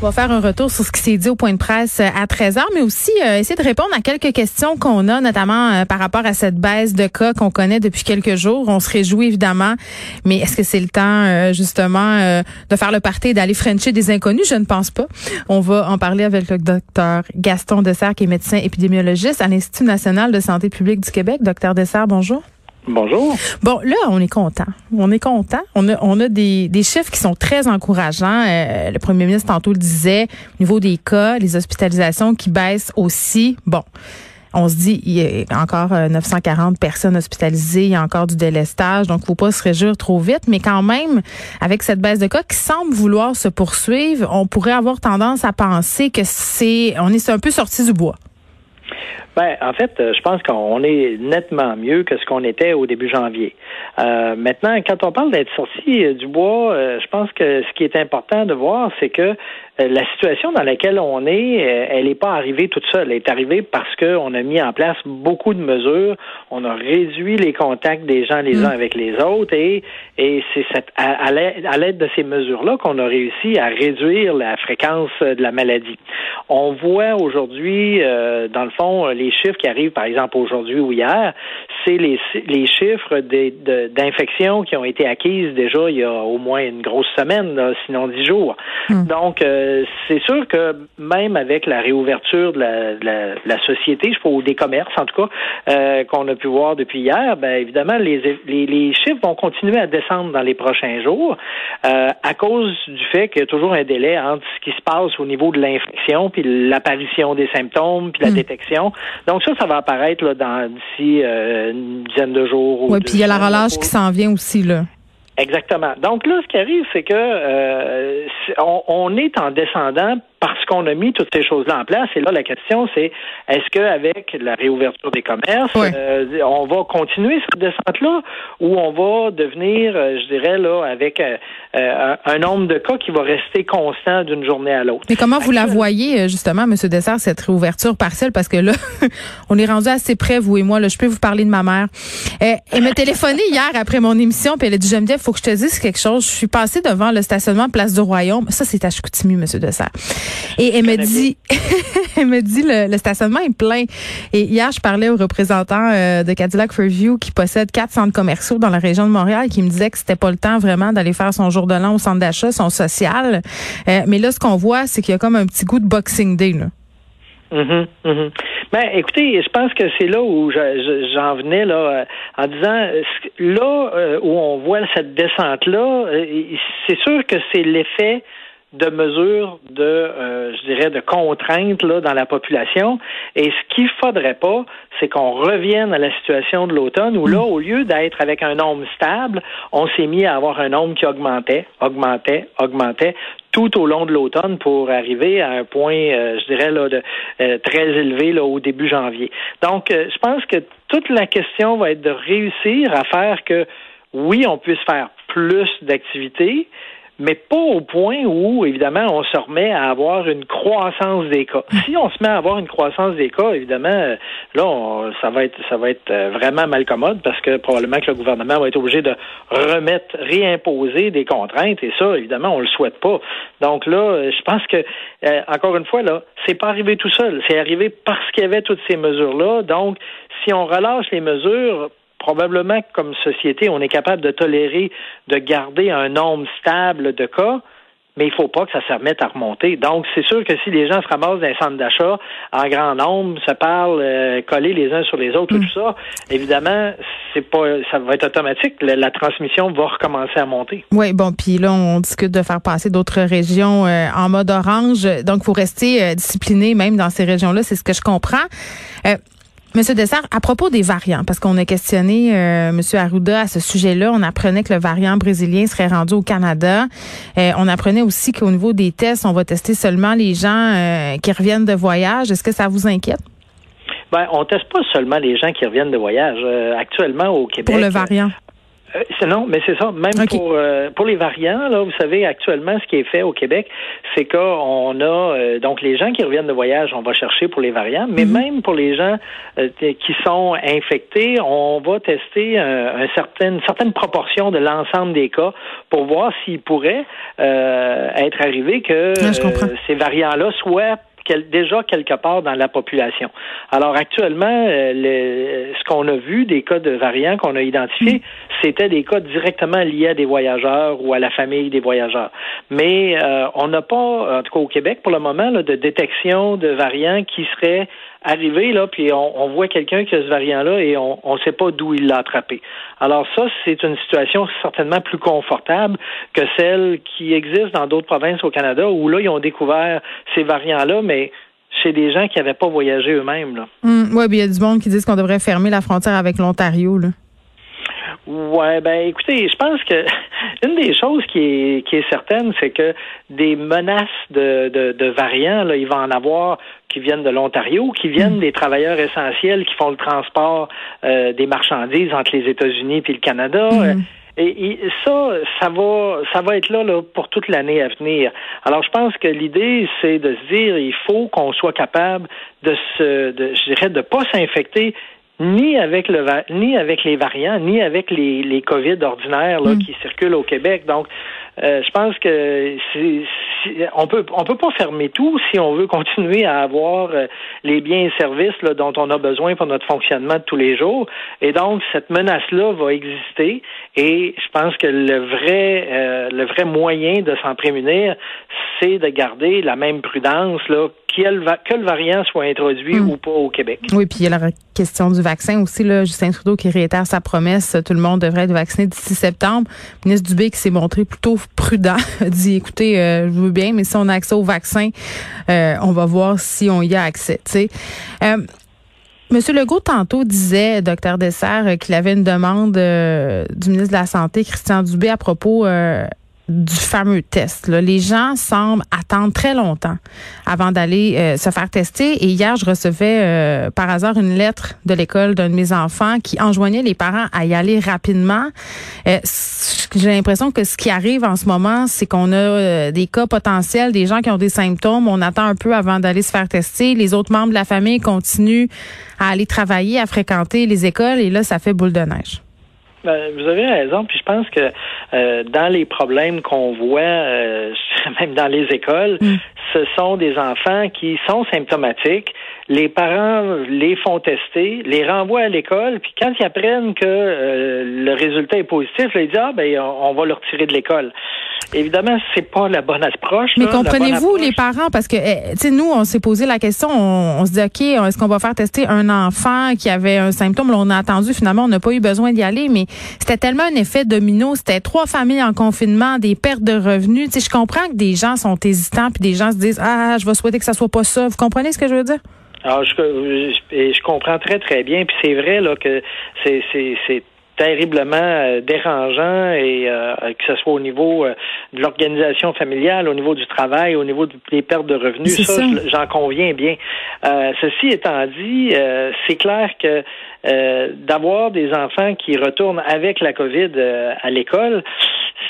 On va faire un retour sur ce qui s'est dit au point de presse euh, à 13h, mais aussi euh, essayer de répondre à quelques questions qu'on a, notamment euh, par rapport à cette baisse de cas qu'on connaît depuis quelques jours. On se réjouit évidemment, mais est-ce que c'est le temps justement de faire le party et d'aller frencher des inconnus? Je ne pense pas. On va en parler avec le docteur Gaston Dessert, qui est médecin épidémiologiste à l'Institut national de santé publique du Québec. Docteur Dessert, bonjour. Bonjour. Bon, là, on est content. On est content. On a, des, chiffres qui sont très encourageants. Euh, le premier ministre tantôt le disait, au niveau des cas, les hospitalisations qui baissent aussi. Bon. On se dit, il y a encore 940 euh, personnes hospitalisées, il y a encore du délestage, donc faut pas se réjouir trop vite. Mais quand même, avec cette baisse de cas qui semble vouloir se poursuivre, on pourrait avoir tendance à penser que c'est, on est un peu sorti du bois. Ben, en fait, euh, je pense qu'on est nettement mieux que ce qu'on était au début janvier. Euh, maintenant, quand on parle d'être sorti euh, du bois, je pense que ce qui est important de voir, c'est que la situation dans laquelle on est, elle n'est pas arrivée toute seule. Elle est arrivée parce qu'on a mis en place beaucoup de mesures. On a réduit les contacts des gens les uns mm. avec les autres et, et c'est à, à l'aide de ces mesures-là qu'on a réussi à réduire la fréquence de la maladie. On voit aujourd'hui, dans le fond, les les chiffres qui arrivent, par exemple, aujourd'hui ou hier, c'est les, les chiffres d'infections qui ont été acquises déjà il y a au moins une grosse semaine, sinon dix jours. Hmm. Donc, euh, c'est sûr que même avec la réouverture de la, la, société, je ou des commerces en tout cas, euh, qu'on a pu voir depuis hier, ben évidemment, les, les, les, chiffres vont continuer à descendre dans les prochains jours euh, à cause du fait qu'il y a toujours un délai entre ce qui se passe au niveau de l'infection puis l'apparition des symptômes puis la hmm. détection. Donc ça, ça va apparaître là, dans d'ici euh, une dizaine de jours. Oui, puis il y a la relâche qui s'en vient aussi là. Exactement. Donc là, ce qui arrive, c'est que euh, on, est en descendant parce qu'on a mis toutes ces choses-là en place. Et là, la question, c'est est-ce qu'avec la réouverture des commerces, euh, on va continuer cette descente-là ou on va devenir, euh, je dirais, là, avec euh, un nombre de cas qui va rester constant d'une journée à l'autre? Mais comment vous la voyez, justement, M. Dessert, cette réouverture partielle? Parce que là, on est rendu assez près, vous et moi. Là, je peux vous parler de ma mère. elle m'a téléphoné hier après mon émission, puis elle a dit, il faut que je te dise quelque chose. Je suis passée devant le stationnement Place du Royaume. Ça, c'est à Chicoutimi, M. Dessert. Et elle me dit, elle me dit le, stationnement est plein. Et hier, je parlais au représentant euh, de Cadillac Fairview qui possède quatre centres commerciaux dans la région de Montréal, qui me disait que c'était pas le temps vraiment d'aller faire son jour de l'an au centre d'achat, son social. Euh, mais là, ce qu'on voit, c'est qu'il y a comme un petit goût de Boxing Day. Là. Mm Ben, écoutez, je pense que c'est là où j'en venais là euh, en disant là où on voit cette descente là, c'est sûr que c'est l'effet de mesures de, euh, je dirais, de contraintes là, dans la population. Et ce qu'il faudrait pas, c'est qu'on revienne à la situation de l'automne où là, au lieu d'être avec un nombre stable, on s'est mis à avoir un nombre qui augmentait, augmentait, augmentait tout au long de l'automne pour arriver à un point, euh, je dirais, là, de, euh, très élevé là, au début janvier. Donc, je pense que toute la question va être de réussir à faire que, oui, on puisse faire plus d'activités, mais pas au point où, évidemment, on se remet à avoir une croissance des cas. Si on se met à avoir une croissance des cas, évidemment, là, ça va être ça va être euh, vraiment mal commode parce que probablement que le gouvernement va être obligé de remettre, réimposer des contraintes et ça, évidemment, on le souhaite pas. Donc là, je pense que euh, encore une fois, là, c'est pas arrivé tout seul. C'est arrivé parce qu'il y avait toutes ces mesures-là. Donc, si on relâche les mesures, probablement que comme société, on est capable de tolérer, de garder un nombre stable de cas, mais il ne faut pas que ça se remette à remonter. Donc, c'est sûr que si les gens se ramassent dans un centre d'achat en grand nombre, se parlent, euh, collés les uns sur les autres, tout mm. ça, évidemment, c'est pas, ça va être automatique. La, transmission va recommencer à monter. Oui, bon, puis là, on discute de faire passer d'autres régions euh, en mode orange. Donc, il faut rester euh, discipliné même dans ces régions-là. C'est ce que je comprends. Monsieur Dessert, à propos des variants, parce qu'on a questionné euh, Monsieur Arruda à ce sujet-là, on apprenait que le variant brésilien serait rendu au Canada. Euh, on apprenait aussi qu'au niveau des tests, on va tester seulement les gens euh, qui reviennent de voyage. Est-ce que ça vous inquiète? Ben, on teste pas seulement les gens qui reviennent de voyage. actuellement au Québec. Pour le variant. Euh, non, mais c'est ça. Même pour euh, pour les variants, là, vous savez, actuellement, ce qui est fait au Québec, c'est qu'on a euh, donc les gens qui reviennent de voyage, on va chercher pour les variants, mais mhm. même pour les gens qui sont infectés, on va tester un, certain, une certaine proportion de l'ensemble des cas pour voir s'il pourrait être arrivé que ces variants-là soient déjà quelque part dans la population. Alors actuellement, euh, ce qu'on a vu des cas de variants qu'on a identifiés, mm. c'était des cas directement liés à des voyageurs ou à la famille des voyageurs. Mais euh, on n'a pas, en tout cas au Québec pour le moment, de détection de variants qui seraient arrivé, là, puis on, voit quelqu'un qui a ce variant-là et on ne sait pas d'où il l'a attrapé. Alors ça, c'est une situation certainement plus confortable que celle qui existe dans d'autres provinces au Canada où là, ils ont découvert ces variants-là, mais chez des gens qui n'avaient pas voyagé eux-mêmes. Là. Hum, oui, il y a du monde qui disent qu'on devrait fermer la frontière avec l'Ontario. Là. Ouais, ben écoutez, je pense que une des choses qui est, qui est certaine, c'est que des menaces de, de, de, variants, là, il va en avoir qui viennent de l'Ontario, qui viennent mm. des travailleurs essentiels qui font le transport euh, des marchandises entre les États-Unis et le Canada. Mm. Et, ça, ça va, ça va être là, là pour toute l'année à venir. Alors, je pense que l'idée, c'est de se dire, il faut qu'on soit capable de se, de, je dirais, de pas s'infecter ni avec le ni avec les variants, ni avec les, les COVID ordinaires là, mm. qui circulent au Québec. Donc, euh, je pense que c'est, on peut on peut pas fermer tout si on veut continuer à avoir euh, les biens et services là, dont on a besoin pour notre fonctionnement de tous les jours. Et donc cette menace là va exister. Et je pense que le vrai euh, le vrai moyen de s'en prémunir, c'est de garder la même prudence là que le variant soit introduit hmm. ou pas au Québec. Oui, puis il y a la question du vaccin aussi. Là, Justin Trudeau qui réitère sa promesse, tout le monde devrait être vacciné d'ici septembre. Le ministre Dubé qui s'est montré plutôt prudent a dit, écoutez, euh, je veux bien, mais si on a accès au vaccin, euh, on va voir si on y a accès. Euh, Monsieur Legault, tantôt, disait, docteur Dessert, qu'il avait une demande du ministre de la Santé, Christian Dubé, à propos du fameux test. Là. Les gens semblent attendre très longtemps avant d'aller euh, se faire tester. Et hier, je recevais euh, par hasard une lettre de l'école d'un de mes enfants qui enjoignait les parents à y aller rapidement. Euh, j'ai l'impression que ce qui arrive en ce moment, c'est qu'on a des cas potentiels, des gens qui ont des symptômes. On attend un peu avant d'aller se faire tester. Les autres membres de la famille continuent à aller travailler, à fréquenter les écoles. Et là, ça fait boule de neige. Ben, vous avez raison, puis je pense que euh, dans les problèmes qu'on voit, euh, même dans les écoles, mm. ce sont des enfants qui sont symptomatiques. Les parents les font tester, les renvoient à l'école, puis quand ils apprennent que euh, le résultat est positif, ils disent ah ben on va le retirer de l'école. Évidemment, c'est pas la bonne approche. Mais comprenez-vous les parents? Parce que eh, tu nous on s'est posé la question, on, se dit ok est-ce qu'on va faire tester un enfant qui avait un symptôme, on a attendu finalement on n'a pas eu besoin d'y aller, mais c'était tellement un effet domino, c'était trois familles en confinement, des pertes de revenus. Tu sais je comprends que des gens sont hésitants puis des gens se disent ah je vais souhaiter que ça soit pas ça. Vous comprenez ce que je veux dire? Alors, je, je, je comprends très, très bien. Puis c'est vrai là que c'est terriblement euh, dérangeant et euh, que ce soit au niveau euh, de l'organisation familiale, au niveau du travail, au niveau des pertes de revenus. Ça, j'en conviens bien. ceci étant dit, c'est clair que d'avoir des enfants qui retournent avec la COVID à l'école,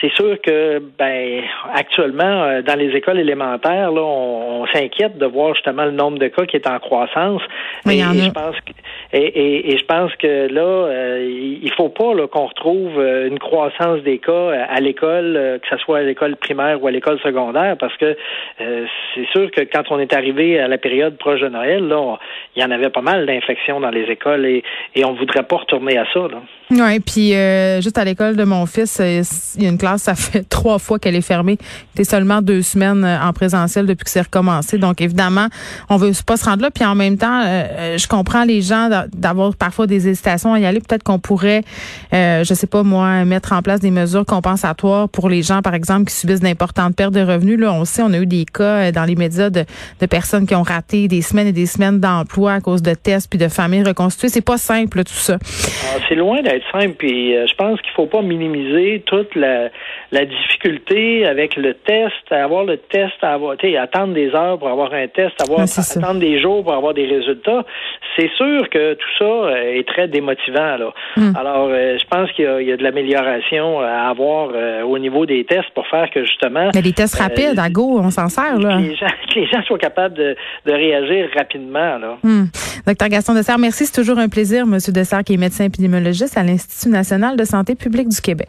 c'est sûr que ben actuellement dans les écoles élémentaires là, on, s'inquiète de voir justement le nombre de cas qui est en croissance. et, je pense que et, et, je pense que là il faut pas qu'on retrouve euh, une croissance des cas euh, à l'école, euh, que ce soit à l'école primaire ou à l'école secondaire, parce que c'est sûr que quand on est arrivé à la période proche de Noël, là, il y en avait pas mal d'infections dans les écoles et, et on voudrait pas retourner à ça. Oui, puis juste à l'école de mon fils, il y a une classe, ça fait trois fois qu'elle est fermée. C'était seulement deux semaines en présentiel depuis que c'est recommencé. Donc évidemment, on veut pas se rendre là. Puis en même temps, je comprends les gens d'avoir parfois des hésitations à y aller. Peut-être qu'on pourrait euh, je sais pas moi, mettre en place des mesures compensatoires pour les gens, par exemple, qui subissent d'importantes pertes de revenus. Là, on sait, on a eu des cas euh, dans les médias de, personnes qui ont raté des semaines et des semaines d'emploi à cause de tests puis de familles reconstituées. C'est pas simple tout ça. Ah, c'est loin d'être être simple. Puis je pense qu'il faut pas minimiser toute la, la difficulté avec le test, avoir le test, à avoir, attendre des heures pour avoir un test, avoir attendre des jours pour avoir des résultats. C'est sûr que tout ça est très démotivant. Là. Hmm. Alors, je pense qu'il y, y, a de l'amélioration à avoir au niveau des tests pour faire que justement. Mais les tests rapides, à go, on s'en sert là. Que les gens, que les gens soient capables de, de réagir rapidement là. Hmm. Docteur Gaston Dessert, merci. C'est toujours un plaisir, Monsieur Dessert, qui est médecin épidémiologiste à l'Institut national de santé publique du Québec.